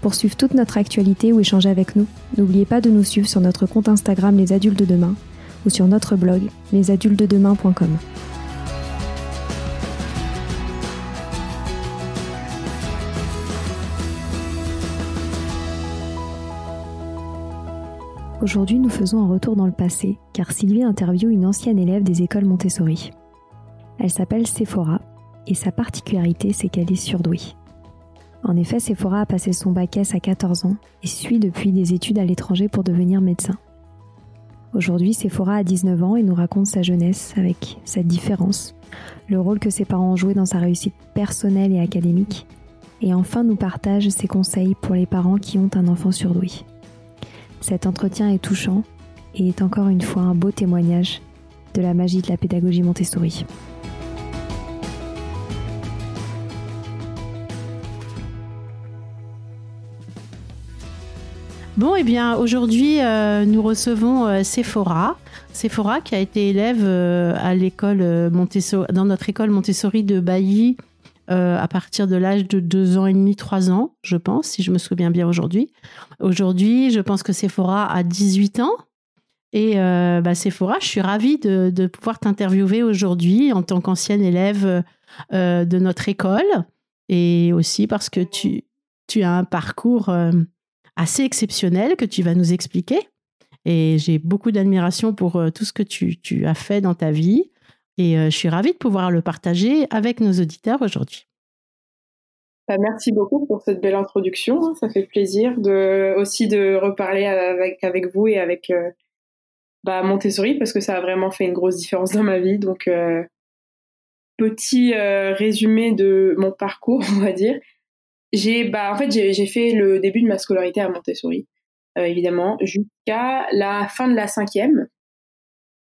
Pour suivre toute notre actualité ou échanger avec nous, n'oubliez pas de nous suivre sur notre compte Instagram Les Adultes de Demain ou sur notre blog lesadultesdedemain.com. Aujourd'hui, nous faisons un retour dans le passé car Sylvie interviewe une ancienne élève des écoles Montessori. Elle s'appelle Sephora et sa particularité, c'est qu'elle est surdouée. En effet, Sephora a passé son bac S à 14 ans et suit depuis des études à l'étranger pour devenir médecin. Aujourd'hui, Sephora a 19 ans et nous raconte sa jeunesse avec cette différence, le rôle que ses parents ont joué dans sa réussite personnelle et académique, et enfin nous partage ses conseils pour les parents qui ont un enfant surdoué. Cet entretien est touchant et est encore une fois un beau témoignage de la magie de la pédagogie Montessori. Bon, eh bien, aujourd'hui, euh, nous recevons euh, Sephora. Sephora qui a été élève euh, à l'école Montessori, dans notre école Montessori de Bailly à partir de l'âge de 2 ans et demi, 3 ans, je pense, si je me souviens bien aujourd'hui. Aujourd'hui, je pense que Sephora a 18 ans. Et bah, Sephora, je suis ravie de, de pouvoir t'interviewer aujourd'hui en tant qu'ancienne élève de notre école et aussi parce que tu, tu as un parcours assez exceptionnel que tu vas nous expliquer. Et j'ai beaucoup d'admiration pour euh, tout ce que tu, as fait dans ta vie. Et euh, je suis ravie de pouvoir le partager avec nos auditeurs aujourd'hui. Bah, merci beaucoup pour cette belle introduction. Ça fait plaisir de, aussi de reparler avec, avec vous et avec euh, bah, Montessori parce que ça a vraiment fait une grosse différence dans ma vie. Donc, petit résumé de mon parcours, on va dire. J'ai, bah, en fait, j'ai fait le début de ma scolarité à Montessori, euh, évidemment, jusqu'à la fin de la cinquième.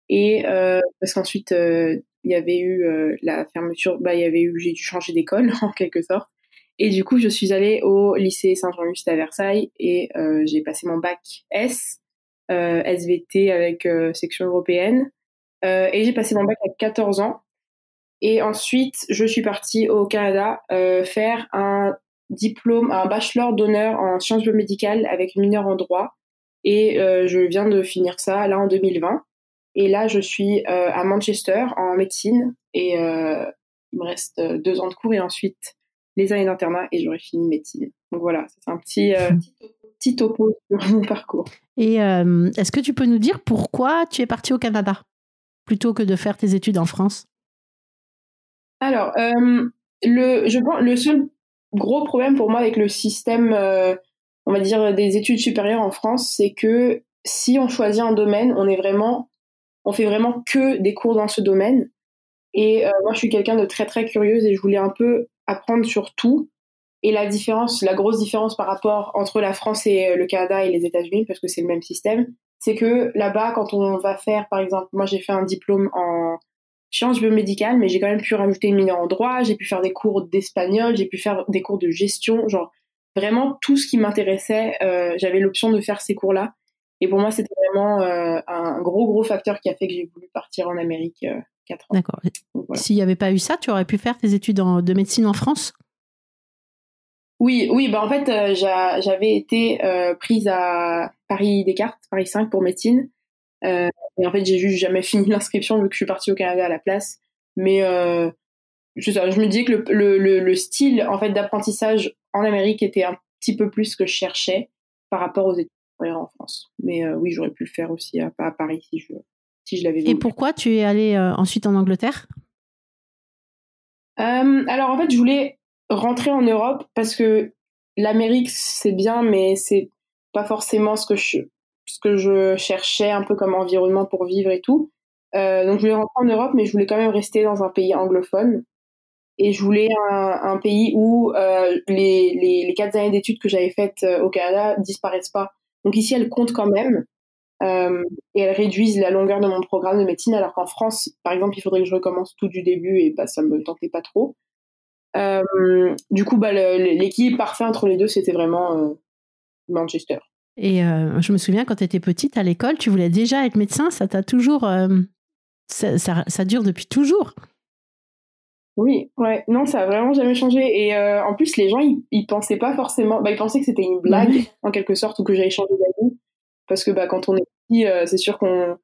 Et euh, parce qu'ensuite, euh, il y avait eu la fermeture, bah, il y avait eu, j'ai dû changer d'école en quelque sorte. Et du coup, je suis allée au lycée Saint-Jean-Juste à Versailles et j'ai passé mon bac S, SVT avec section européenne. et j'ai passé mon bac à 14 ans. Et ensuite, je suis partie au Canada faire un diplôme, un bachelor d'honneur en sciences biomédicales avec une mineure en droit. Et euh, je viens de finir ça là en 2020. Et là, je suis euh, à Manchester en médecine. Et euh, il me reste deux ans de cours et ensuite les années d'internat et j'aurai fini médecine. Donc voilà, c'est un petit, petit topo sur mon parcours. Et est-ce que tu peux nous dire pourquoi tu es partie au Canada plutôt que de faire tes études en France? Alors, le, je pense, le seul gros problème pour moi avec le système, euh, on va dire, des études supérieures en France, c'est que si on choisit un domaine, on est vraiment, on fait vraiment que des cours dans ce domaine. Et euh, moi, je suis quelqu'un de très très curieuse et je voulais un peu apprendre sur tout. Et la différence, la grosse différence par rapport entre la France et euh, le Canada et les États-Unis, parce que c'est le même système, c'est que là-bas, quand on va faire, par exemple, moi j'ai fait un diplôme en sciences biomédicales, mais j'ai quand même pu rajouter une mineure en droit, j'ai pu faire des cours d'espagnol, j'ai pu faire des cours de gestion, genre vraiment tout ce qui m'intéressait, euh, j'avais l'option de faire ces cours-là. Et pour moi, c'était vraiment euh, un gros, gros facteur qui a fait que j'ai voulu partir en Amérique euh, 4 ans. D'accord. S'il n'y avait pas eu ça, tu aurais pu faire tes études de médecine en France? Oui, oui, bah en fait, euh, j'avais été prise à Paris Descartes, Paris 5 pour médecine. Euh, et en fait, j'ai juste jamais fini l'inscription vu que je suis partie au Canada à la place. Mais euh, je, je me dis que le, le, le, style en fait d'apprentissage en Amérique était un petit peu plus ce que je cherchais par rapport aux études en France. Mais euh, oui, j'aurais pu le faire aussi à, à Paris si je, si je l'avais Et pourquoi tu es allée ensuite en Angleterre? Alors en fait, je voulais rentrer en Europe parce que l'Amérique c'est bien, mais c'est pas forcément ce que je ce que je cherchais un peu comme environnement pour vivre et tout. Euh, donc je voulais rentrer en Europe, mais je voulais quand même rester dans un pays anglophone. Et je voulais un, un pays où euh, les, les, les, quatre années d'études que j'avais faites euh, au Canada disparaissent pas. Donc ici, elles comptent quand même. Euh, et elles réduisent la longueur de mon programme de médecine, alors qu'en France, par exemple, il faudrait que je recommence tout du début et bah, ça me tentait pas trop. Euh, du coup, bah, l'équilibre parfait entre les deux, c'était vraiment euh, Manchester. Et euh, je me souviens quand tu étais petite à l'école, tu voulais déjà être médecin. Ça t'a toujours, euh, ça, ça, ça, dure depuis toujours. Oui, ouais, non, ça a vraiment jamais changé. Et euh, en plus, les gens, ils, ils pensaient pas forcément, bah, ils pensaient que c'était une blague oui. en quelque sorte ou que j'avais changé d'avis, parce que bah quand on est petit, c'est sûr qu'on,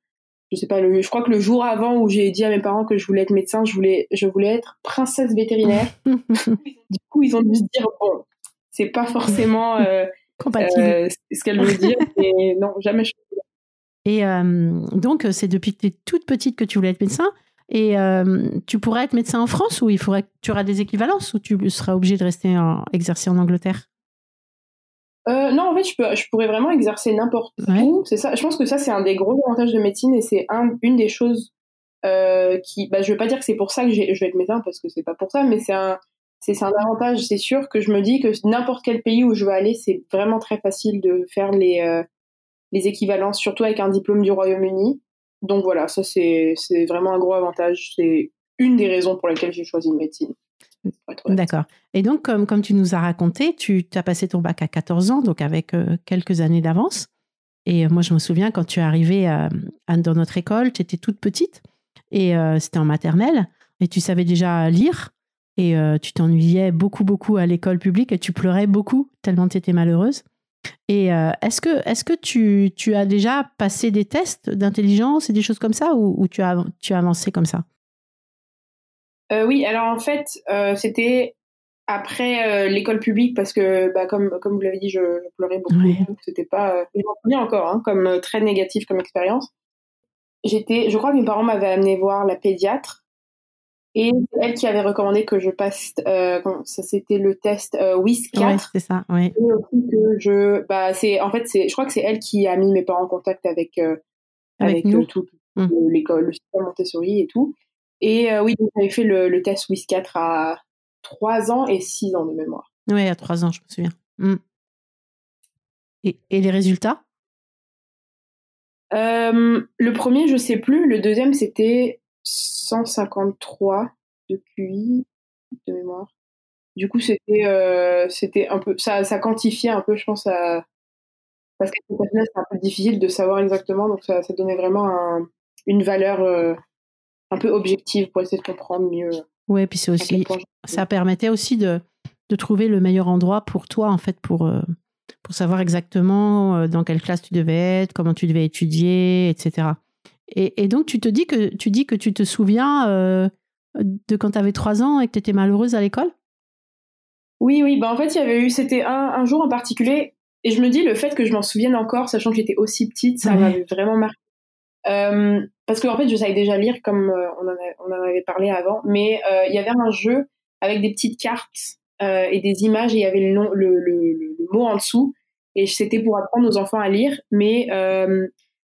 je sais pas, le, je crois que le jour avant où j'ai dit à mes parents que je voulais être médecin, je voulais, je voulais être princesse vétérinaire. du coup, ils ont dû se dire bon, c'est pas forcément compatible. Euh, ce qu'elle veut dire, mais non, jamais je. Et euh, donc, c'est depuis que tu es toute petite que tu voulais être médecin. Et euh, tu pourrais être médecin en France ou il faudrait que tu auras des équivalences ou tu seras obligé de rester en, exercer en Angleterre? Euh, non, en fait, je, peux, je pourrais vraiment exercer n'importe ouais. où. C'est ça. Je pense que ça, c'est un des gros avantages de médecine et c'est un, une des choses euh, qui. Bah, je veux pas dire que c'est pour ça que je vais être médecin parce que c'est pas pour ça, mais c'est un, c'est un avantage. C'est sûr que je me dis que n'importe quel pays où je veux aller, c'est vraiment très facile de faire les euh, les équivalences, surtout avec un diplôme du Royaume-Uni. Donc voilà, ça c'est vraiment un gros avantage. C'est une des raisons pour lesquelles j'ai choisi une médecine. D'accord. Et donc, comme, comme tu nous as raconté, tu as passé ton bac à 14 ans, donc avec euh, quelques années d'avance. Et euh, moi, je me souviens quand tu es arrivée dans notre école, tu étais toute petite et c'était en maternelle et tu savais déjà lire et euh, tu t'ennuyais beaucoup, beaucoup à l'école publique et tu pleurais beaucoup tellement tu étais malheureuse. Et euh, est-ce que, est-ce que tu, tu, as déjà passé des tests d'intelligence et des choses comme ça ou, ou tu, as, tu as avancé comme ça? Euh, oui, alors en fait, c'était après l'école publique parce que, bah, comme, comme vous l'avez dit, je, je, pleurais beaucoup. Oui. C'était pas, je m'en souviens encore, hein, comme très négatif comme expérience. J'étais, je crois que mes parents m'avaient amené voir la pédiatre et c'est elle qui avait recommandé que je passe, euh, ça c'était le test euh, WIS 4. Ouais, c'est ça, oui. Et aussi que je, bah, c'est, en fait, c'est, je crois que c'est elle qui a mis mes parents en contact avec, euh, avec, avec tout, mmh. l'école, le système Montessori et tout. Et euh, oui, j'avais fait le, le, test WIS 4 à 3 ans et 6 ans de mémoire. Oui, à 3 ans, je me souviens. Mm. Et, et, les résultats? Euh, Le premier, je sais plus. Le deuxième, c'était 153 de QI de mémoire. Du coup, c'était euh, c'était un peu ça, ça quantifiait un peu, je pense, à, parce que c'est un peu difficile de savoir exactement, donc ça, ça donnait vraiment un, une valeur euh, un peu objective pour essayer de comprendre mieux. Oui, puis c'est aussi, ça permettait aussi de, de trouver le meilleur endroit pour toi, en fait, pour, euh, pour savoir exactement dans quelle classe tu devais être, comment tu devais étudier, etc. Et, et donc, tu te dis que tu dis que tu te souviens euh, de quand tu avais trois ans et que tu étais malheureuse à l'école? Oui, oui. Bah, en fait, il y avait eu, c'était un, un, jour en particulier, et je me dis, le fait que je m'en souvienne encore, sachant que j'étais aussi petite, ça ouais. m'avait vraiment marqué. Euh, parce qu'en en fait, je savais déjà lire comme euh, on, en a, on, en avait parlé avant, mais il y avait un jeu avec des petites cartes et des images et il y avait le, nom, le, le, le, mot en dessous et c'était pour apprendre aux enfants à lire, mais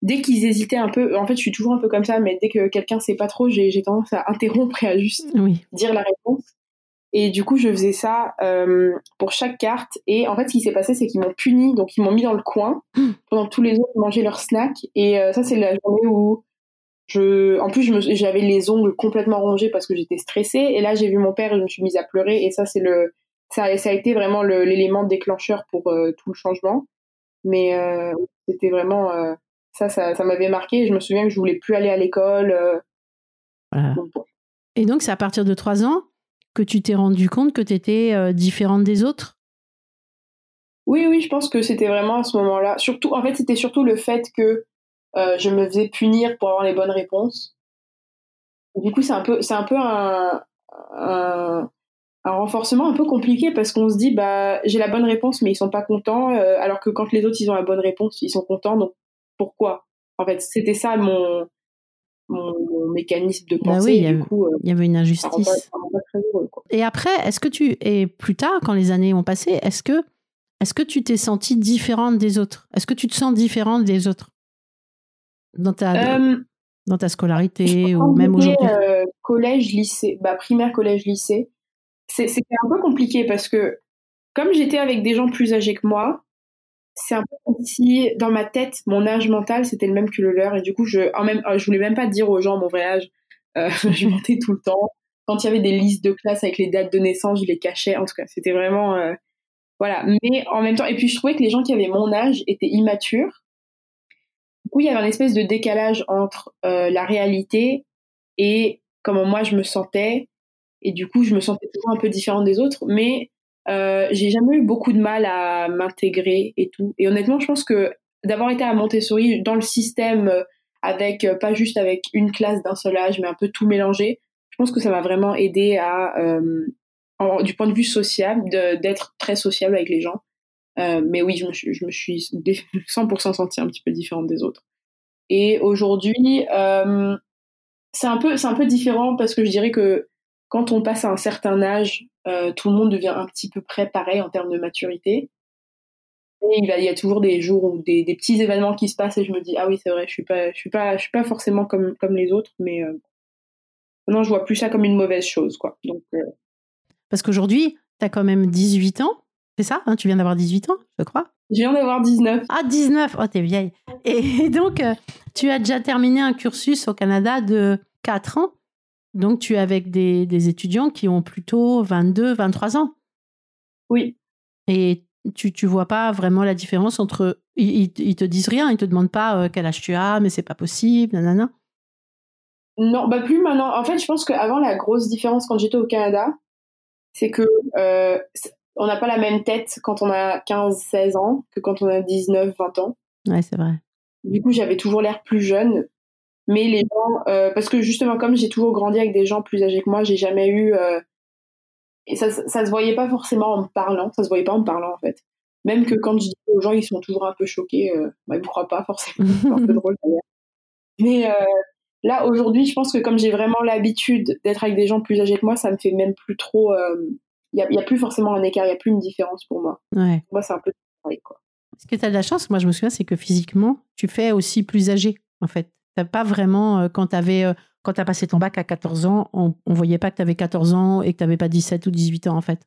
dès qu'ils hésitaient un peu, en fait, je suis toujours un peu comme ça, mais dès que quelqu'un sait pas trop, j'ai tendance à interrompre et à juste oui. dire la réponse. Et du coup, je faisais ça euh, pour chaque carte. Et en fait, ce qui s'est passé, c'est qu'ils m'ont puni. Donc, ils m'ont mis dans le coin pendant que tous les autres mangeaient leur snack. Et euh, ça, c'est la journée où je, en plus, j'avais les ongles complètement rongés parce que j'étais stressée. Et là, j'ai vu mon père et je me suis mise à pleurer. Et ça, c'est le, ça, ça a été vraiment l'élément déclencheur pour euh, tout le changement. Mais euh, c'était vraiment, euh, ça, ça, ça m'avait marqué. Je me souviens que je voulais plus aller à l'école. euh. Voilà. Donc, bon. Et donc, c'est à partir de trois ans que tu t'es rendu compte que tu étais euh, différente des autres? Oui, oui, je pense que c'était vraiment à ce moment-là. Surtout, en fait, c'était surtout le fait que euh, je me faisais punir pour avoir les bonnes réponses. Du coup, c'est un peu, c'est un peu un, un, un, renforcement un peu compliqué parce qu'on se dit, bah, j'ai la bonne réponse, mais ils sont pas contents, euh, alors que quand les autres ils ont la bonne réponse, ils sont contents. Donc pourquoi? En fait, c'était ça mon mon, mécanisme de bah pensée. il, y coup, il y avait une injustice. et après, est-ce que tu, et plus tard, quand les années ont passé, est-ce que, est-ce que tu t'es sentie différente des autres? Est-ce que tu te sens différente des autres? Dans ta, dans ta scolarité ou même aujourd'hui? Collège, lycée, bah, primaire, collège, lycée, c'était un peu compliqué parce que comme j'étais avec des gens plus âgés que moi, c'est un peu comme si dans ma tête, mon âge mental c'était le même que le leur et du coup je, en même, je voulais même pas dire aux gens mon vrai âge. Euh, je mentais tout le temps. Quand il y avait des listes de classe avec les dates de naissance, je les cachais. En tout cas, c'était vraiment euh, voilà. Mais en même temps, et puis je trouvais que les gens qui avaient mon âge étaient immatures. Du coup, il y avait un espèce de décalage entre euh, la réalité et comment moi je me sentais. Et du coup, je me sentais toujours un peu différente des autres. Mais euh, j'ai jamais eu beaucoup de mal à m'intégrer et tout. Et honnêtement, je pense que d'avoir été à Montessori dans le système euh, avec euh, pas juste avec une classe d'un seul âge, mais un peu tout mélangé, je pense que ça m'a vraiment aidé à, euh, du point de vue social, d'être très sociable avec les gens. Euh, mais oui, je me, suis, je me suis 100% sentie un petit peu différente des autres. Et aujourd'hui, euh, c'est un peu, c'est un peu différent parce que je dirais que quand on passe à un certain âge, euh, tout le monde devient un petit peu près pareil en termes de maturité. Et il, y a toujours des jours ou des, petits événements qui se passent et je me dis ah oui c'est vrai je suis pas je suis pas je suis pas forcément comme comme les autres mais euh, non je vois plus ça comme une mauvaise chose quoi. Donc euh, parce qu'aujourd'hui tu as quand même 18 ans c'est ça hein, tu viens d'avoir 18 ans je crois. Je viens d'avoir 19 ah 19 oh t'es vieille. Et donc tu as déjà terminé un cursus au Canada de 4 ans donc, tu es avec des, étudiants qui ont plutôt 22, 23 ans. Oui. Et tu ne vois pas vraiment la différence entre. Ils, ils, te disent rien, ils te demandent pas euh, quel âge tu as, mais c'est pas possible, nanana. Non, bah plus maintenant. En fait, je pense qu'avant, la grosse différence quand j'étais au Canada, c'est que euh, on n'a pas la même tête quand on a 15, 16 ans que quand on a 19, 20 ans. Ouais, c'est vrai. Du coup, j'avais toujours l'air plus jeune mais les gens, euh, parce que justement, comme j'ai toujours grandi avec des gens plus âgés que moi, j'ai jamais eu. Euh, et ça, ça se voyait pas forcément en me parlant, ça se voyait pas en me parlant en fait. Même que quand je dis aux gens, ils sont toujours un peu choqués, euh, bah, ils me croient pas forcément. C'est un peu drôle d'ailleurs. Mais euh, là, aujourd'hui, je pense que comme j'ai vraiment l'habitude d'être avec des gens plus âgés que moi, ça me fait même plus trop. Il n'y a, plus forcément un écart, il n'y a plus une différence pour moi. Ouais. Moi, c'est un peu pareil quoi. Ce que tu as de la chance, moi je me souviens, c'est que physiquement, tu fais aussi plus âgé en fait. T'as pas vraiment, euh, quand tu avais, euh, quand as passé ton bac à 14 ans, on, on voyait pas que tu avais 14 ans et que tu n'avais pas 17 ou 18 ans en fait.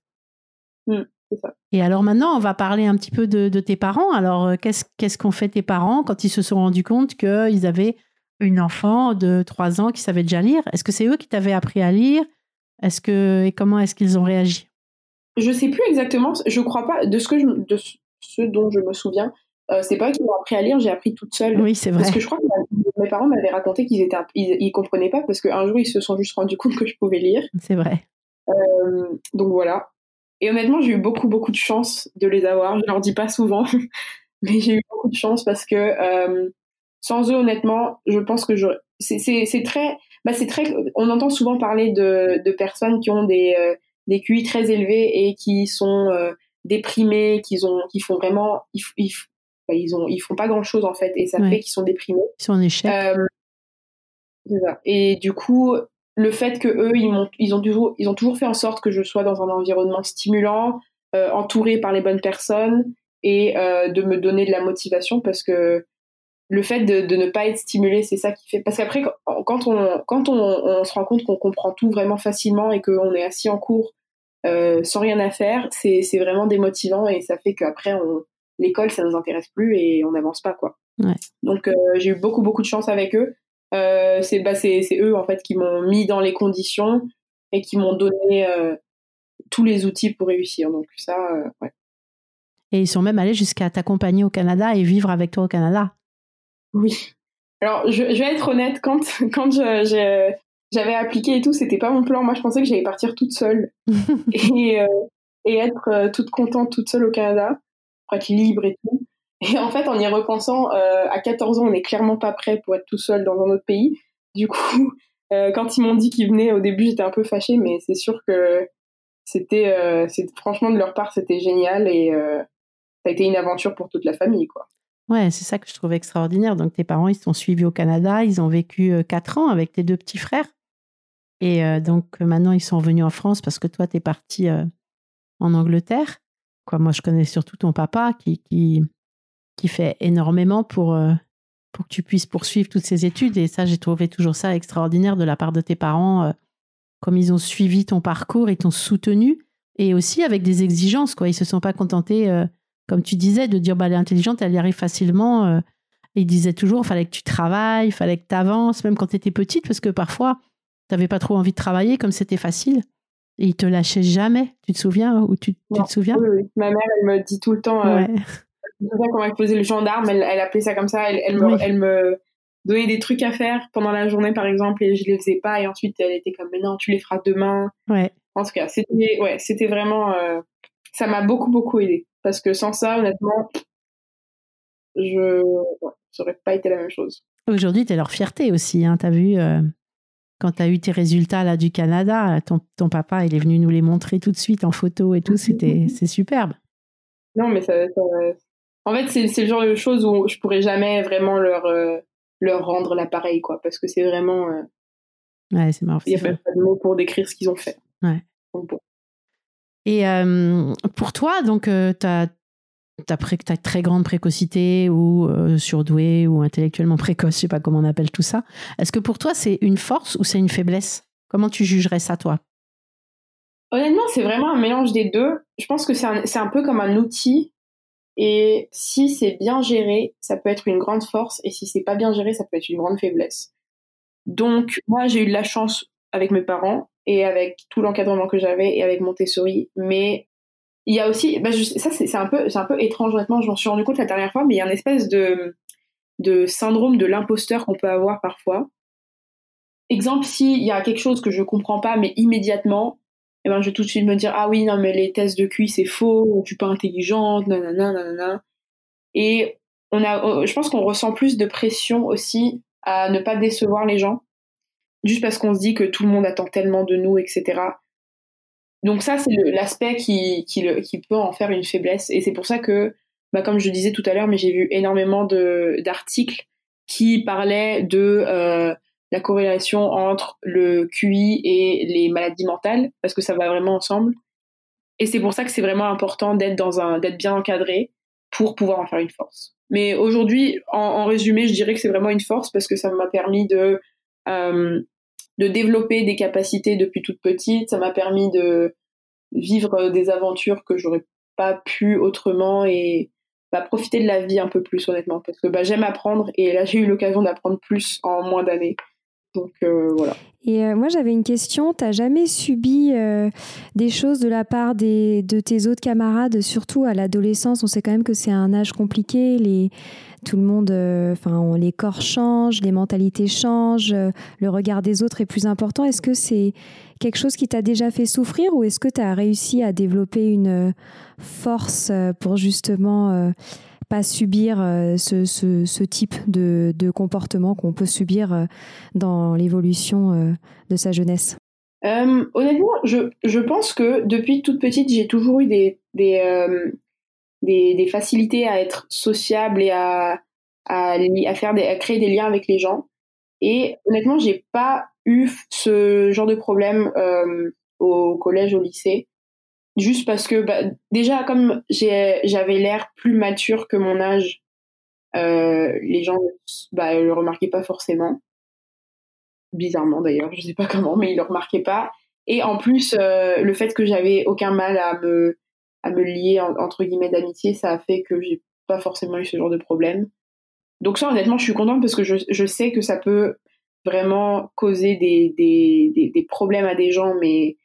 Mmh, ça. Et alors maintenant, on va parler un petit peu de, tes parents. Alors, euh, qu'est-ce qu'ont fait tes parents quand ils se sont rendus compte qu'ils avaient une enfant de 3 ans qui savait déjà lire? Est-ce que c'est eux qui t'avaient appris à lire? Est-ce que et comment est-ce qu'ils ont réagi? Je sais plus exactement. Je crois pas de ce que je, de ce dont je me souviens. Euh, c'est pas qu'ils m'ont appris à lire, j'ai appris toute seule. Oui, c'est vrai. Parce que je crois que mes parents m'avaient raconté qu'ils étaient, ils, comprenaient pas parce qu'un jour ils se sont juste rendus compte que je pouvais lire. C'est vrai. Euh, donc voilà. Et honnêtement, j'ai eu beaucoup beaucoup de chance de les avoir. Je leur dis pas souvent, mais j'ai eu beaucoup de chance parce que euh, sans eux, honnêtement, je pense que je, c'est très, bah c'est très, on entend souvent parler de, de personnes qui ont des euh, des QI très élevés et qui sont déprimés, qui ont, qui font vraiment, ils, ils, bah, ils ont ils font pas grand chose en fait et ça fait qu'ils sont déprimés. Ils sont en échec. Euh, et du coup le fait que eux ils ont ils ont toujours ils ont toujours fait en sorte que je sois dans un environnement stimulant euh, entouré par les bonnes personnes et euh, de me donner de la motivation parce que le fait de, de ne pas être stimulé c'est ça qui fait parce qu'après quand on quand on, on se rend compte qu'on comprend tout vraiment facilement et qu'on est assis en cours euh, sans rien à faire c'est vraiment démotivant et ça fait qu'après on l'école, ça nous intéresse plus et on n'avance pas, quoi. Donc, euh, j'ai eu beaucoup, beaucoup de chance avec eux. Euh, c'est bah, eux, en fait, qui m'ont mis dans les conditions et qui m'ont donné euh, tous les outils pour réussir. Donc, ça, ouais. Et ils sont même allés jusqu'à t'accompagner au Canada et vivre avec toi au Canada. Oui. Alors, je, vais être honnête, quand, quand j'avais appliqué et tout, c'était pas mon plan. Moi, je pensais que j'allais partir toute seule et, et être toute contente toute seule au Canada pour être libre et tout. Et en fait, en y repensant, euh, à 14 ans, on n'est clairement pas prêt pour être tout seul dans un autre pays. Du coup, euh, quand ils m'ont dit qu'ils venaient, au début, j'étais un peu fâchée, mais c'est sûr que c'était, euh, franchement, de leur part, c'était génial et ça a été une aventure pour toute la famille, quoi. Ouais, c'est ça que je trouve extraordinaire. Donc tes parents, ils sont suivis au Canada, ils ont vécu quatre ans avec tes deux petits frères. Et donc maintenant, ils sont revenus en France parce que toi, tu es parti en Angleterre. Quoi, moi, je connais surtout ton papa qui, fait énormément pour, pour que tu puisses poursuivre toutes ces études. Et ça, j'ai trouvé toujours ça extraordinaire de la part de tes parents, comme ils ont suivi ton parcours et t'ont soutenu. Et aussi avec des exigences. Quoi. Ils se sont pas contentés comme tu disais, de dire bah, elle est intelligente, elle y arrive facilement. Euh, il disait toujours, fallait que tu travailles, il fallait que tu avances, même quand tu étais petite, parce que parfois, tu n'avais pas trop envie de travailler, comme c'était facile. Et il te lâchait jamais. Tu te souviens ou tu, tu te souviens? Oui, oui, Ma mère, elle me dit tout le temps. Euh, ouais. quand elle faisait le gendarme, elle, elle appelait ça comme ça. Elle, elle, me, elle, me, donnait des trucs à faire pendant la journée, par exemple, et je les faisais pas. Et ensuite, elle était comme, mais non, tu les feras demain. Ouais. En tout cas, c'était, ouais, c'était vraiment. Euh, ça m'a beaucoup, beaucoup aidé. Parce que sans ça, honnêtement, je ouais, ça aurait pas été la même chose. Aujourd'hui, tu es leur fierté aussi. Hein. Tu as vu, euh, quand tu as eu tes résultats là, du Canada, ton, ton, papa, il est venu nous les montrer tout de suite en photo et tout. C'était, c'est superbe. Non, mais ça, en fait, c'est, le genre de choses où je pourrais jamais vraiment leur, euh, leur rendre l'appareil, quoi. Parce que c'est vraiment. Euh, ouais, c'est marrant. Il n'y a pas de mots pour décrire ce qu'ils ont fait. Ouais. Donc, bon. Et euh, pour toi, donc, tu as, as, très grande précocité ou euh, surdoué ou intellectuellement précoce, je sais pas comment on appelle tout ça. Est-ce que pour toi, c'est une force ou c'est une faiblesse? Comment tu jugerais ça, toi? Honnêtement, c'est vraiment un mélange des deux. Je pense que c'est un, un, peu comme un outil. Et si c'est bien géré, ça peut être une grande force. Et si c'est pas bien géré, ça peut être une grande faiblesse. Donc, moi, j'ai eu de la chance avec mes parents et avec tout l'encadrement que j'avais et avec Montessori. Mais il y a aussi, bah, ça c'est un peu, c'est un peu étrange honnêtement. Je m'en suis rendu compte la dernière fois, mais il y a une espèce de de syndrome de l'imposteur qu'on peut avoir parfois. Exemple, s'il y a quelque chose que je comprends pas, mais immédiatement, eh ben, je vais tout de suite me dire ah oui non mais les tests de QI c'est faux, tu es pas intelligente, nanana nanana. Et on a, je pense qu'on ressent plus de pression aussi à ne pas décevoir les gens juste parce qu'on se dit que tout le monde attend tellement de nous, etc. Donc ça, c'est l'aspect qui, qui, peut en faire une faiblesse. Et c'est pour ça que, bah, comme je disais tout à l'heure, mais j'ai vu énormément d'articles qui parlaient de euh, la corrélation entre le QI et les maladies mentales, parce que ça va vraiment ensemble. Et c'est pour ça que c'est vraiment important d'être dans un, d'être bien encadré pour pouvoir en faire une force. Mais aujourd'hui, en, en, résumé, je dirais que c'est vraiment une force parce que ça m'a permis de euh, de développer des capacités depuis toute petite. Ça m'a permis de vivre des aventures que j'aurais pas pu autrement et bah, profiter de la vie un peu plus honnêtement parce que bah, j'aime apprendre et là j'ai eu l'occasion d'apprendre plus en moins d'années. Donc euh, voilà. Et euh, moi j'avais une question, t'as jamais subi des choses de la part des, de tes autres camarades, surtout à l'adolescence, on sait quand même que c'est un âge compliqué, les, tout le monde, euh, enfin, les corps changent, les mentalités changent, euh, le regard des autres est plus important. Est-ce que c'est quelque chose qui t'a déjà fait souffrir ou est-ce que tu as réussi à développer une euh, force pour justement pas subir ce, type de, comportement qu'on peut subir dans l'évolution de sa jeunesse Honnêtement, je, pense que depuis toute petite, j'ai toujours eu des, des, facilités à être sociable et à, à, faire des, à créer des liens avec les gens. Et honnêtement, j'ai pas eu ce genre de problème euh, au collège, au lycée, juste parce que bah, déjà comme j'avais l'air plus mature que mon âge, euh, les gens bah, le remarquaient pas forcément. Bizarrement d'ailleurs, je sais pas comment, mais ils le remarquaient pas. Et en plus, euh, le fait que j'avais aucun mal à me à me lier entre guillemets d'amitié, ça a fait que j'ai pas forcément eu ce genre de problème. Donc ça, honnêtement, je suis contente parce que je, sais que ça peut vraiment causer des, des, problèmes à des gens, mais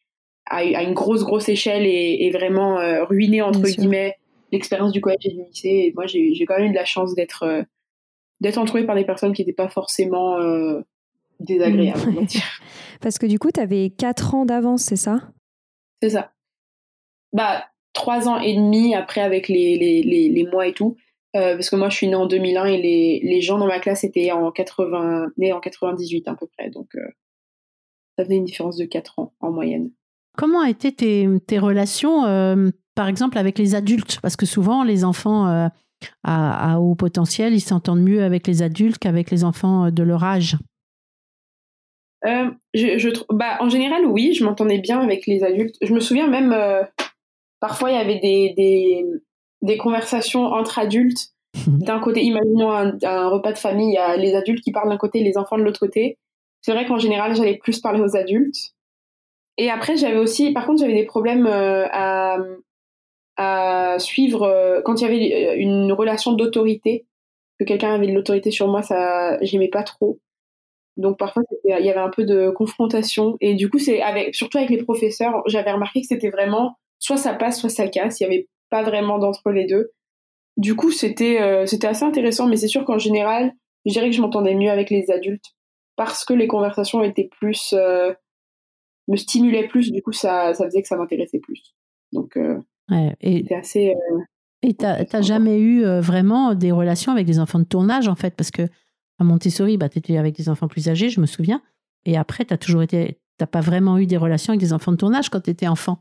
à, une grosse, grosse échelle et, vraiment euh, ruiner, entre guillemets, l'expérience du collège et du lycée. Et moi, j'ai quand même eu de la chance d'être euh, d'être entourée par des personnes qui n'étaient pas forcément euh, désagréables. parce que du coup, tu avais 4 ans d'avance, c'est ça? C'est ça. Bah, trois ans et demi après avec les, les, les, mois et tout. Euh, parce que moi je suis née en 2001 et les, les gens dans ma classe étaient en 80, nés en 98 à peu près. Donc euh, ça faisait une différence de quatre ans en moyenne. Comment étaient tes, tes relations, euh, par exemple, avec les adultes? Parce que souvent les enfants à, haut potentiel, ils s'entendent mieux avec les adultes qu'avec les enfants de leur âge je, bah, En général, oui, je m'entendais bien avec les adultes. Je me souviens même, parfois, il y avait des, des, des conversations entre adultes. D'un côté, imaginons un, un, repas de famille, il y a les adultes qui parlent d'un côté, les enfants de l'autre côté. C'est vrai qu'en général, j'allais plus parler aux adultes. Et après, j'avais aussi, par contre, j'avais des problèmes euh, à, à suivre euh, quand il y avait euh, une relation d'autorité, que quelqu'un avait de l'autorité sur moi, ça, j'aimais pas trop. Donc parfois, il y avait un peu de confrontation. Et du coup, c'est avec, surtout avec les professeurs, j'avais remarqué que c'était vraiment soit ça passe, soit ça casse. Il y avait pas vraiment d'entre les deux. Du coup, c'était c'était assez intéressant, mais c'est sûr qu'en général, je dirais que je m'entendais mieux avec les adultes parce que les conversations étaient plus euh, me stimulaient plus du coup ça, ça faisait que ça m'intéressait plus. Donc euh, et c'était assez euh, et t'as jamais eu vraiment des relations avec des enfants de tournage en fait? Parce que à Montessori bah t'étais avec des enfants plus âgés je me souviens et après t'as toujours été t'as pas vraiment eu des relations avec des enfants de tournage quand t'étais enfant?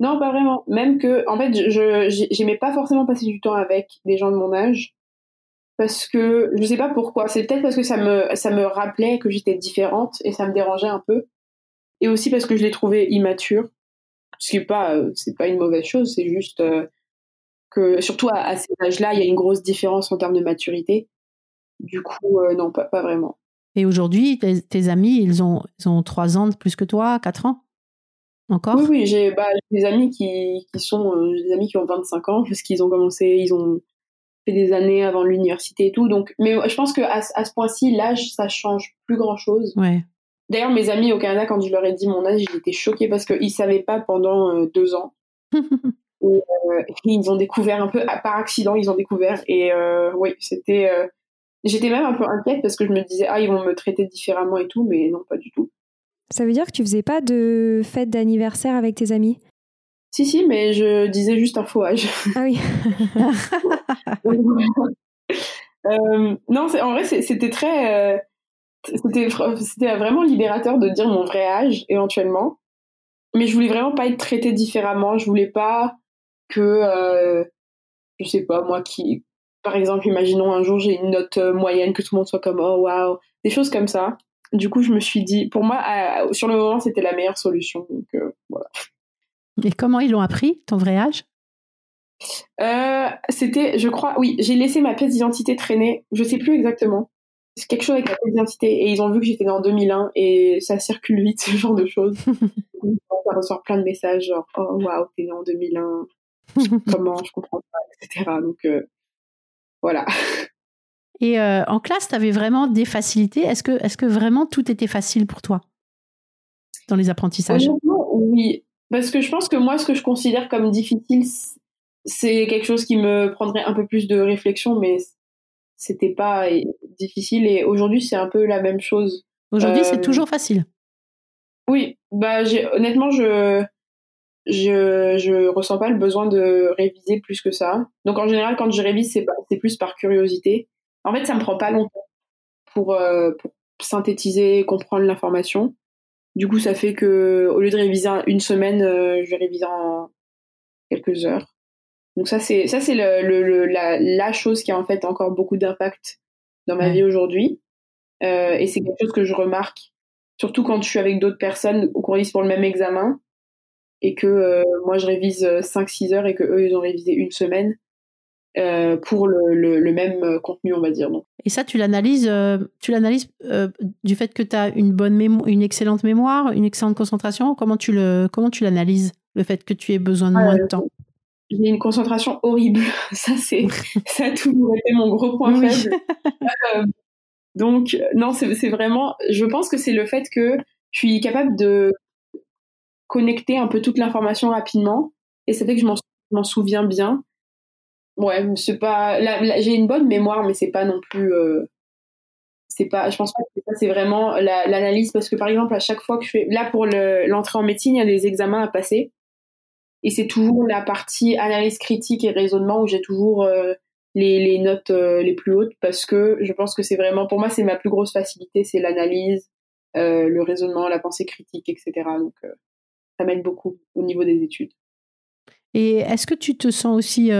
Non pas vraiment. Même que en fait je j'aimais pas forcément passer du temps avec des gens de mon âge parce que je sais pas pourquoi. C'est peut-être parce que ça me ça me rappelait que j'étais différente et ça me dérangeait un peu. Et aussi parce que je les trouvais immatures. Ce qui est pas euh, c'est pas une mauvaise chose. C'est juste euh, que surtout à, à cet âge-là, il y a une grosse différence en termes de maturité. Du coup, euh, non, pas, pas vraiment. Et aujourd'hui, tes, amis, ils ont, ils ont 3 ans de plus que toi, 4 ans Encore? Oui, oui, j'ai bah, des amis qui, qui sont des amis qui ont 25 ans parce qu'ils ont commencé, ils ont fait des années avant l'université et tout. Donc, mais je pense que à, ce point-ci, l'âge, ça change plus grand-chose. Ouais. D'ailleurs, mes amis au Canada, quand je leur ai dit mon âge, ils étaient choqués parce qu'ils savaient pas pendant euh, deux ans. Euh, et, ils ont découvert un peu, par accident, ils ont découvert. Et euh, oui, c'était. J'étais même un peu inquiète parce que je me disais, ah, ils vont me traiter différemment et tout, mais non, pas du tout. Ça veut dire que tu faisais pas de fête d'anniversaire avec tes amis? Si, si, mais je disais juste un faux âge. Ah oui. euh, non, en vrai, c'était très. Euh, c'était vraiment libérateur de dire mon vrai âge, éventuellement. Mais je voulais vraiment pas être traitée différemment. Je voulais pas que. Euh, je sais pas, moi qui. Par exemple, imaginons un jour j'ai une note euh, moyenne, que tout le monde soit comme oh waouh, des choses comme ça. Du coup, je me suis dit, pour moi, sur le moment, c'était la meilleure solution. Donc voilà. Et comment ils l'ont appris, ton vrai âge? Euh, C'était, je crois, oui, j'ai laissé ma pièce d'identité traîner. Je sais plus exactement. C'est quelque chose avec la d'identité et ils ont vu que j'étais née en 2001 et ça circule vite ce genre de choses. on reçoit plein de messages genre oh waouh t'es née en 2001 comment? Je comprends pas etc. Donc euh, voilà. Et euh, en classe, tu avais vraiment des facilités? Est-ce que, est que vraiment tout était facile pour toi? Dans les apprentissages? Oui, parce que je pense que moi, ce que je considère comme difficile, c'est quelque chose qui me prendrait un peu plus de réflexion, mais c'était pas difficile. Et aujourd'hui, c'est un peu la même chose. Aujourd'hui, c'est euh, toujours facile. Oui, bah, honnêtement, je, je, je ressens pas le besoin de réviser plus que ça. Donc, en général, quand je révise, c'est, c'est plus par curiosité. En fait, ça me prend pas longtemps pour, euh, pour synthétiser, comprendre l'information. Du coup, ça fait que au lieu de réviser une semaine, euh, je vais réviser en quelques heures. Donc ça, c'est ça, c'est le, la, la, chose qui a en fait encore beaucoup d'impact dans ma vie aujourd'hui. Euh, et c'est quelque chose que je remarque, surtout quand je suis avec d'autres personnes ou qu'on révise pour le même examen et que euh, moi je révise 5-6 heures et que eux ils ont révisé une semaine. Euh, pour le, le, même euh, contenu, on va dire. Donc. Et ça, tu l'analyses, euh, tu l'analyses du fait que tu as une bonne mémoire, une excellente mémoire, une excellente concentration. Comment tu le, comment tu l'analyses, le fait que tu aies besoin de moins de temps? J'ai une concentration horrible. Ça, c'est, ça a toujours été mon gros point faible. donc, non, c'est vraiment. Je pense que c'est le fait que je suis capable de connecter un peu toute l'information rapidement, et ça fait que je m'en souviens bien ouais, c'est pas. j'ai une bonne mémoire, mais c'est pas non plus. Euh, c'est pas. Je pense pas que ça, c'est vraiment l'analyse parce que par exemple, à chaque fois que je fais. Là, pour l'entrée en médecine, il y a des examens à passer. Et c'est toujours la partie analyse critique et raisonnement où j'ai toujours euh, les, les, notes euh, les plus hautes parce que je pense que c'est vraiment. Pour moi, c'est ma plus grosse facilité, c'est l'analyse, le raisonnement, la pensée critique, etc. Donc, ça m'aide beaucoup au niveau des études. Et est-ce que tu te sens aussi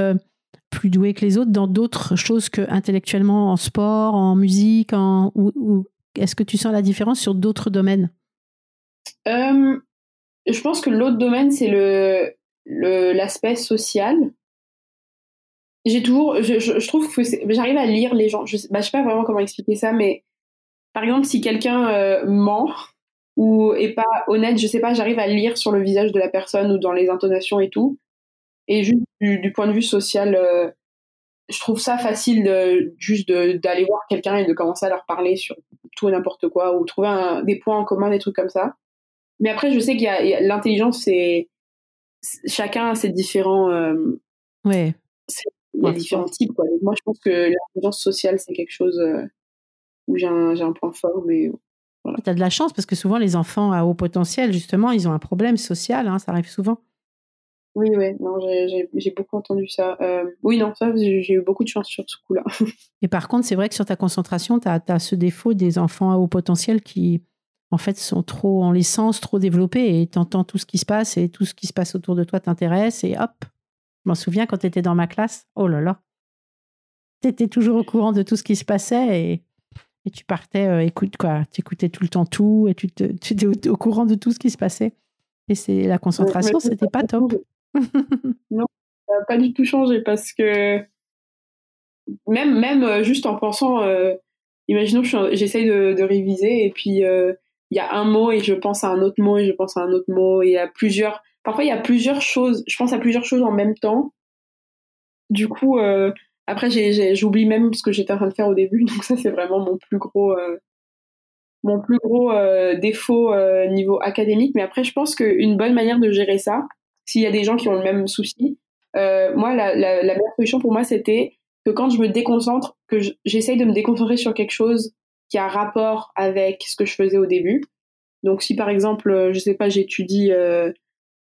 plus doués que les autres dans d'autres choses que intellectuellement, en sport, en musique, en, ou, est-ce que tu sens la différence sur d'autres domaines? Euh, Je pense que l'autre domaine, c'est le, l'aspect social. J'ai toujours, je, je, trouve que j'arrive à lire les gens. Je, bah, je sais pas vraiment comment expliquer ça, mais par exemple, si quelqu'un euh, ment ou est pas honnête, je sais pas, j'arrive à lire sur le visage de la personne ou dans les intonations et tout. Et juste du, point de vue social, euh, je trouve ça facile de, juste d'aller voir quelqu'un et de commencer à leur parler sur tout et n'importe quoi ou trouver des points en commun, des trucs comme ça. Mais après, je sais qu'il y a, l'intelligence, c'est chacun a ses différents. Euh, ouais. Il y a différents types. Quoi. moi, je pense que l'intelligence sociale, c'est quelque chose euh, où j'ai un, un, point fort, mais voilà. Tu as de la chance parce que souvent, les enfants à haut potentiel, justement, ils ont un problème social, hein, ça arrive souvent. Oui, oui, non, j'ai beaucoup entendu ça. Euh, oui, non, ça, j'ai eu beaucoup de chance sur ce coup-là. Et par contre, c'est vrai que sur ta concentration, tu as, ce défaut des enfants à haut potentiel qui, en fait, sont trop en l'essence, trop développés et tu entends tout ce qui se passe et tout ce qui se passe autour de toi t'intéresse et hop. Je m'en souviens quand tu étais dans ma classe, oh là là, tu étais toujours au courant de tout ce qui se passait et, et tu partais, euh, écoute quoi, tu écoutais tout le temps tout et tu, te, tu étais au, courant de tout ce qui se passait. Et c'est la concentration, c'était pas top. non, ça n'a pas du tout changé parce que même, même euh, juste en pensant, euh, imaginons que j'essaye de, réviser et puis euh, il y a un mot et je pense à un autre mot et je pense à un autre mot et a plusieurs, parfois il y a plusieurs choses, je pense à plusieurs choses en même temps. Du coup, après j'oublie même ce que j'étais en train de faire au début, donc ça c'est vraiment mon plus gros mon plus gros défaut niveau académique. Mais après, je pense qu'une bonne manière de gérer ça, s'il y a des gens qui ont le même souci, euh, moi, la, la, la, meilleure solution pour moi, c'était que quand je me déconcentre, que j'essaye de me déconcentrer sur quelque chose qui a rapport avec ce que je faisais au début. Donc, si par exemple, euh, je sais pas, j'étudie euh,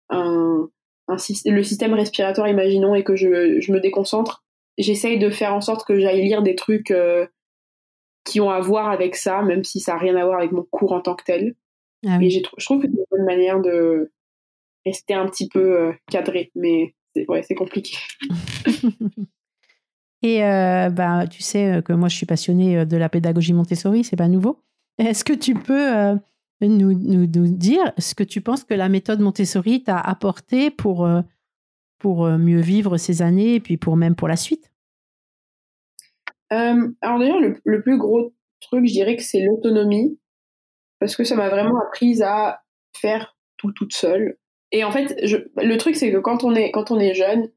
un, un, le système respiratoire, imaginons, et que je, je me déconcentre, j'essaye de faire en sorte que j'aille lire des trucs euh, qui ont à voir avec ça, même si ça n'a rien à voir avec mon cours en tant que tel. Ah Et je trouve que c'est une bonne manière de, rester un petit peu euh, cadré, mais c'est ouais, compliqué. Et euh, bah, tu sais que moi, je suis passionnée de la pédagogie Montessori, c'est pas nouveau. Est-ce que tu peux euh, nous, nous, dire ce que tu penses que la méthode Montessori t'a apporté pour, pour mieux vivre ces années et puis pour même pour la suite? Alors d'ailleurs, le, plus gros truc, je dirais que c'est l'autonomie, parce que ça m'a vraiment appris à faire tout toute seule. Et en fait, le truc, c'est que quand on est, quand on est jeune,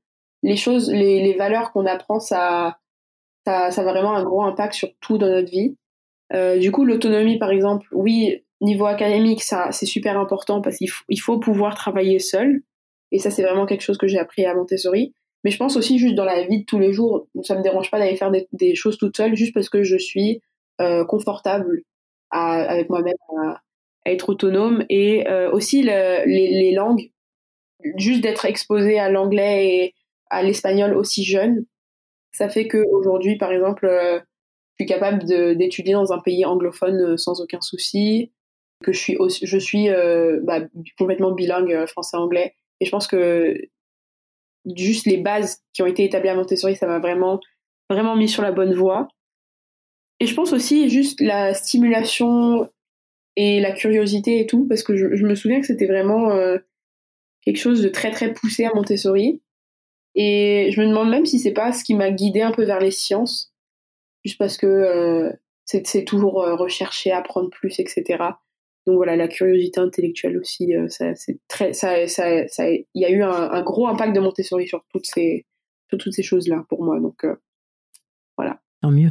les choses, les, les valeurs qu'on apprend, ça, ça, a vraiment un gros impact sur tout dans notre vie. Euh, du coup, l'autonomie, par exemple, oui, niveau académique, ça, c'est super important parce qu'il faut, il faut pouvoir travailler seul. Et ça, c'est vraiment quelque chose que j'ai appris à Montessori. Mais je pense aussi juste dans la vie de tous les jours, ça me dérange pas d'aller faire des, des, choses toute seule juste parce que je suis euh, confortable avec moi-même à, être autonome et euh, aussi le, les, les, langues, juste d'être exposé à l'anglais et à l'espagnol aussi jeune, ça fait que aujourd'hui, par exemple, euh, je suis capable d'étudier dans un pays anglophone euh, sans aucun souci, que je suis je suis bah, complètement bilingue français-anglais et je pense que juste les bases qui ont été établies à Montessori, ça m'a vraiment vraiment mis sur la bonne voie. Et je pense aussi juste la stimulation et la curiosité et tout, parce que je, me souviens que c'était vraiment euh, quelque chose de très très poussé à Montessori. Et je me demande même si c'est pas ce qui m'a guidé un peu vers les sciences, juste parce que euh, c'est toujours euh, rechercher, apprendre plus, etc. Donc voilà, la curiosité intellectuelle aussi, ça, c'est très, ça, ça, ça, il y a eu un, gros impact de Montessori sur toutes ces, sur toutes ces choses-là pour moi. Donc voilà. Tant mieux.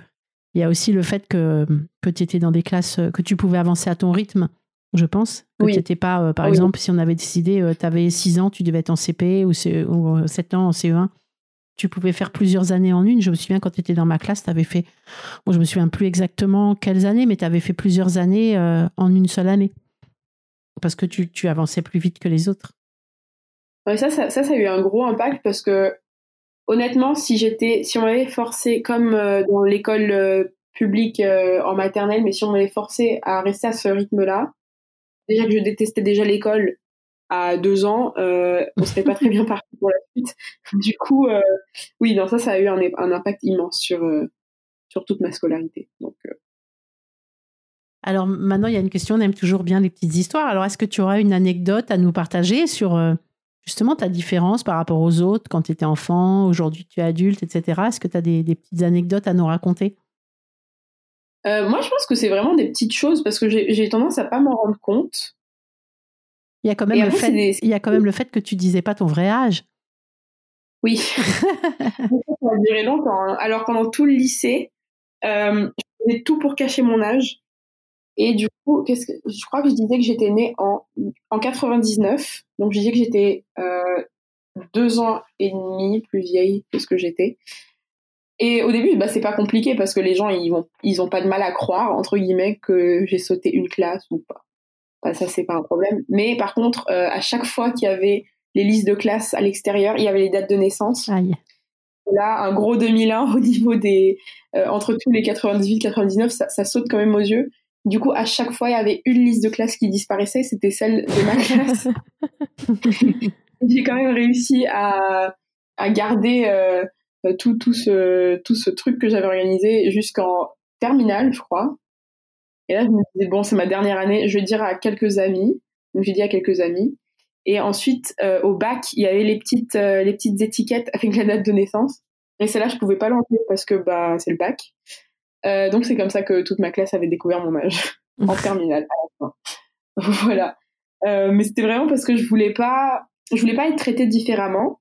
Il y a aussi le fait que, que tu étais dans des classes, que tu pouvais avancer à ton rythme, je pense. Que tu n'étais pas, euh, par exemple, si on avait décidé, euh, tu avais 6 ans, tu devais être en CP ou, 7 euh, ans en CE1. Tu pouvais faire plusieurs années en une. Je me souviens quand tu étais dans ma classe, tu avais fait, bon, je me souviens plus exactement quelles années, mais tu avais fait plusieurs années en une seule année. Parce que tu, tu avançais plus vite que les autres. Ouais, ça, ça, ça, ça a eu un gros impact parce que honnêtement, si j'étais, si on m'avait forcé, comme dans l'école publique en maternelle, mais si on m'avait forcé à rester à ce rythme-là, déjà que je détestais déjà l'école, à deux ans, euh, on serait pas très bien parti pour la suite. Du coup, euh, oui, non, ça, ça a eu un, un impact immense sur, euh, sur toute ma scolarité. Donc, euh. Alors maintenant, il y a une question, on aime toujours bien les petites histoires. Alors, est-ce que tu auras une anecdote à nous partager sur justement ta différence par rapport aux autres quand tu étais enfant, aujourd'hui tu es adulte, etc. Est-ce que tu as des, des, petites anecdotes à nous raconter? Euh, Moi, je pense que c'est vraiment des petites choses parce que j'ai tendance à pas m'en rendre compte. Il y a quand même, le fait, des... il y a quand même le fait que tu disais pas ton vrai âge. Oui. ça a duré longtemps. Hein. Alors pendant tout le lycée, euh, je faisais tout pour cacher mon âge. Et du coup, qu'est-ce que, je crois que je disais que j'étais née en, en 99. Donc je disais que j'étais euh, deux ans et demi plus vieille que ce que j'étais. Et au début, bah, c'est pas compliqué parce que les gens, ils vont, ils ont pas de mal à croire, entre guillemets, que j'ai sauté une classe ou pas. Bah, ça, c'est pas un problème. Mais par contre, euh, à chaque fois qu'il y avait les listes de classe à l'extérieur, il y avait les dates de naissance. Aïe. Là, un gros 2001 au niveau des, euh, entre tous les 98, 99, ça, ça saute quand même aux yeux. Du coup, à chaque fois, il y avait une liste de classe qui disparaissait, c'était celle de ma classe. J'ai quand même réussi à, à garder euh, tout, tout, ce, tout ce truc que j'avais organisé jusqu'en terminale, je crois. Et là, je me disais, bon, c'est ma dernière année, je vais dire à quelques amis. Donc, j'ai dit à quelques amis. Et ensuite, euh, au bac, il y avait les petites, euh, les petites étiquettes avec la date de naissance. Et celle-là, je pouvais pas l'enlever parce que bah, c'est le bac. Euh, donc c'est comme ça que toute ma classe avait découvert mon âge en terminale à la fin. voilà. Euh, mais c'était vraiment parce que je voulais pas, je voulais pas être traitée différemment.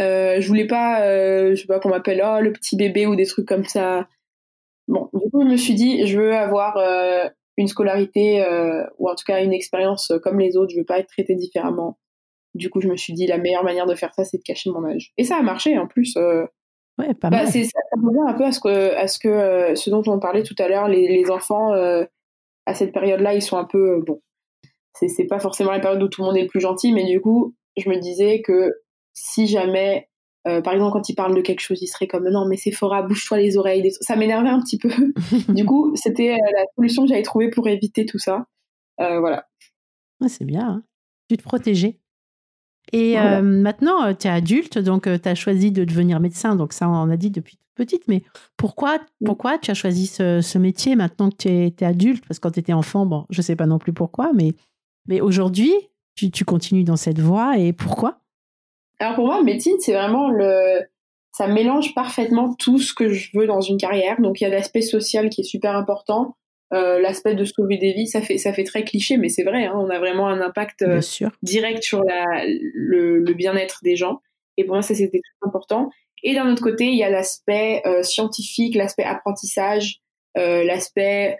Euh, je voulais pas, euh, je sais pas qu'on m'appelle oh le petit bébé ou des trucs comme ça. Bon, du coup je me suis dit je veux avoir euh, une scolarité ou en tout cas une expérience comme les autres. Je veux pas être traitée différemment. Du coup je me suis dit la meilleure manière de faire ça c'est de cacher mon âge. Et ça a marché en plus. Ouais, pas bah, mal. Ça revient un peu à ce que, à ce que, euh, ce dont on parlait tout à l'heure, les, les enfants, euh, à cette période-là, ils sont un peu, euh, bon, c'est, c'est pas forcément la période où tout le monde est le plus gentil, mais du coup, je me disais que si jamais, par exemple, quand ils parlent de quelque chose, ils seraient comme, non, mais c'est Sephora, bouge-toi les oreilles, des... ça m'énervait un petit peu. du coup, c'était la solution que j'avais trouvée pour éviter tout ça. voilà. Ouais, c'est bien. Hein. Tu te protégeais. Et voilà. euh, maintenant, tu es adulte, donc tu as choisi de devenir médecin. Donc ça, on a dit depuis toute petite. Mais pourquoi, pourquoi tu as choisi ce, ce métier maintenant que tu es, es, adulte? Parce que quand tu étais enfant, bon, je ne sais pas non plus pourquoi, mais, mais aujourd'hui, tu, tu, continues dans cette voie. Et pourquoi? Alors pour moi, médecine, c'est vraiment le... Ça mélange parfaitement tout ce que je veux dans une carrière. Donc il y a l'aspect social qui est super important. Euh, l'aspect de sauver des vies, ça fait ça fait très cliché, mais c'est vrai. Hein, on a vraiment un impact euh, direct sur la, le, le bien-être des gens. Et pour moi, ça c'était très important. Et d'un autre côté, il y a l'aspect euh, scientifique, l'aspect apprentissage, l'aspect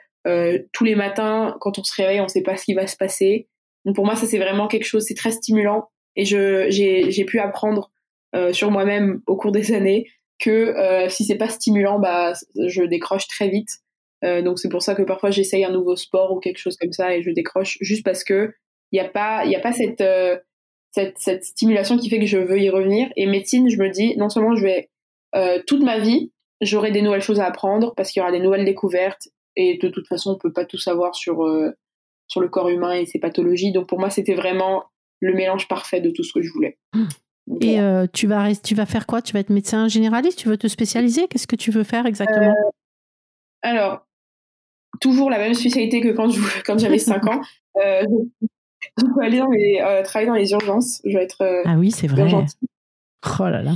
tous les matins quand on se réveille, on ne sait pas ce qui va se passer. Donc pour moi, ça c'est vraiment quelque chose, c'est très stimulant. Et j'ai pu apprendre sur moi-même au cours des années que si c'est pas stimulant, bah je décroche très vite. Euh, donc c'est pour ça que parfois j'essaye un nouveau sport ou quelque chose comme ça et je décroche juste parce que il y a pas y a pas cette, euh, cette cette stimulation qui fait que je veux y revenir et médecine je me dis non seulement je vais euh, toute ma vie j'aurai des nouvelles choses à apprendre parce qu'il y aura des nouvelles découvertes et de toute façon on peut pas tout savoir sur euh, sur le corps humain et ses pathologies donc pour moi c'était vraiment le mélange parfait de tout ce que je voulais. Donc, et voilà. tu vas tu vas faire quoi? Tu vas être médecin généraliste? Tu veux te spécialiser? Qu'est-ce que tu veux faire exactement? Alors, toujours la même spécialité que quand je quand j'avais 5 ans. Euh, je peux aller dans les, euh, travailler dans les urgences. Je vais être euh, ah oui, c'est vrai. Oh là là.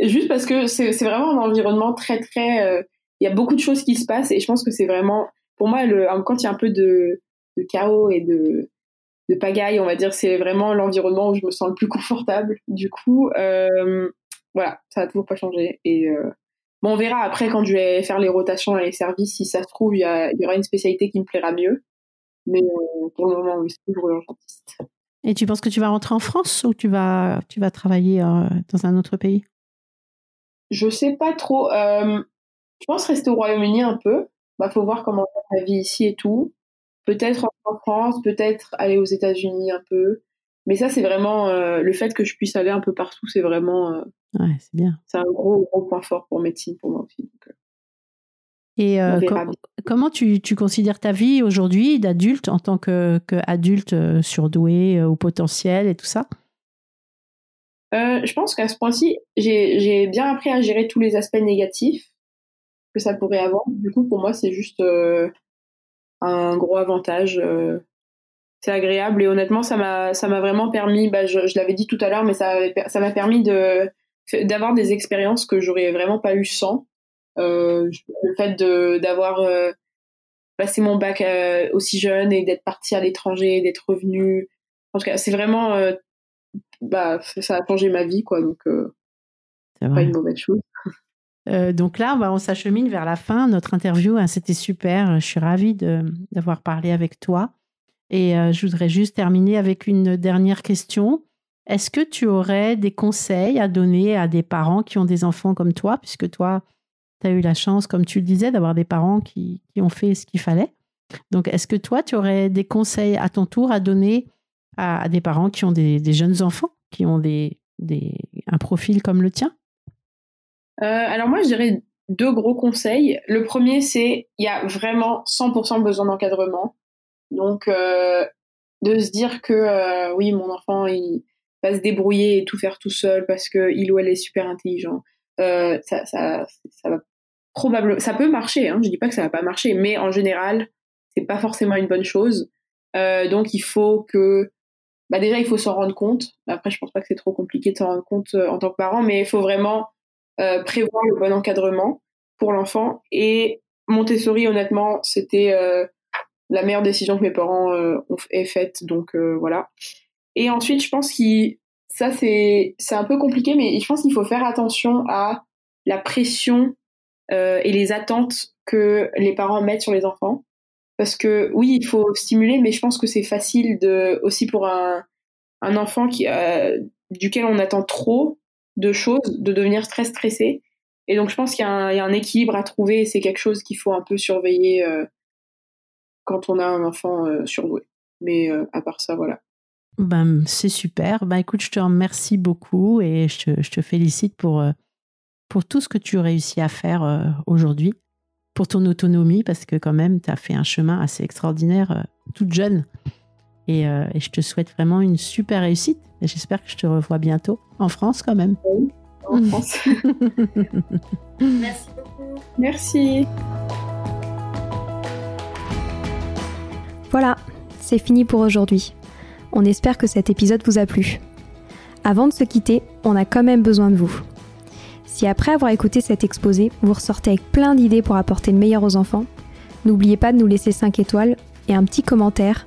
Juste parce que c'est c'est vraiment un environnement très très. Euh, il y a beaucoup de choses qui se passent et je pense que c'est vraiment pour moi le quand il y a un peu de, de chaos et de de pagaille, on va dire, c'est vraiment l'environnement où je me sens le plus confortable. Du coup, euh, voilà, ça a toujours pas changé et Bon, on verra après quand je vais faire les rotations dans les services, si ça se trouve, il y, a, il y aura une spécialité qui me plaira mieux. Mais euh, pour le moment, oui, c'est toujours urgentiste. Et tu penses que tu vas rentrer en France ou tu vas, tu vas travailler euh, dans un autre pays? Je sais pas trop. Euh, je pense rester au Royaume-Uni un peu. Bah, faut voir comment faire la vie ici et tout. Peut-être en France, peut-être aller aux États-Unis un peu. Mais ça, c'est vraiment euh, le fait que je puisse aller un peu partout, c'est vraiment. ouais, c'est bien. C'est un gros, gros point fort pour médecine pour moi aussi. Donc, Et comment tu, tu, considères ta vie aujourd'hui d'adulte en tant qu'adulte que surdoué au potentiel et tout ça? Je pense qu'à ce point-ci, j'ai bien appris à gérer tous les aspects négatifs que ça pourrait avoir. Du coup, pour moi, c'est juste un gros avantage c'est agréable et honnêtement ça m'a ça m'a vraiment permis bah, je, je l'avais dit tout à l'heure mais ça ça m'a permis de d'avoir des expériences que j'aurais vraiment pas eu sans. Euh, le fait de d'avoir euh, passé mon bac euh, aussi jeune et d'être parti à l'étranger d'être revenu en tout cas c'est vraiment euh, bah ça a changé ma vie quoi donc c'est pas une mauvaise chose donc là, on s'achemine vers la fin. Notre interview, hein, c'était super. Je suis ravie d'avoir parlé avec toi. Et euh, je voudrais juste terminer avec une dernière question. Est-ce que tu aurais des conseils à donner à des parents qui ont des enfants comme toi, puisque toi, tu as eu la chance, comme tu le disais, d'avoir des parents qui, ont fait ce qu'il fallait? Donc, est-ce que toi, tu aurais des conseils à ton tour à donner à, des parents qui ont des, jeunes enfants, qui ont un profil comme le tien? Euh, Alors moi, je dirais deux gros conseils. Le premier, c'est il y a vraiment 100% besoin d'encadrement. Donc, euh, de se dire que euh, oui, mon enfant, il va se débrouiller et tout faire tout seul parce que il ou elle est super intelligent. Ça, ça, ça va probablement, ça peut marcher. Hein, je dis pas que ça va pas marcher, mais en général, c'est pas forcément une bonne chose. Donc, il faut que, bah déjà, il faut s'en rendre compte. Après, je pense pas que c'est trop compliqué de s'en rendre compte en tant que parent, mais il faut vraiment prévoir le bon encadrement pour l'enfant. Et Montessori, honnêtement, c'était la meilleure décision que mes parents euh, ont faite. Donc euh, voilà. Et ensuite, je pense que ça c'est un peu compliqué, mais je pense qu'il faut faire attention à la pression euh, et les attentes que les parents mettent sur les enfants. Parce que oui, il faut stimuler, mais je pense que c'est facile de aussi pour un, un enfant qui duquel on attend trop de choses, de devenir très stressé. Et donc je pense qu'il y, a un équilibre à trouver c'est quelque chose qu'il faut un peu surveiller quand on a un enfant euh, surdoué. Mais euh, à part ça, voilà. Ben, c'est super. Ben, écoute, je te remercie beaucoup et je te, je te félicite pour, euh, pour tout ce que tu as réussi à faire aujourd'hui, pour ton autonomie, parce que quand même, tu as fait un chemin assez extraordinaire toute jeune. Et, et, je te souhaite vraiment une super réussite. Et j'espère que je te revois bientôt en France quand même. Oui, en France. Merci beaucoup. Merci. Voilà, c'est fini pour aujourd'hui. On espère que cet épisode vous a plu. Avant de se quitter, on a quand même besoin de vous. Si après avoir écouté cet exposé, vous ressortez avec plein d'idées pour apporter le meilleur aux enfants, n'oubliez pas de nous laisser 5 étoiles et un petit commentaire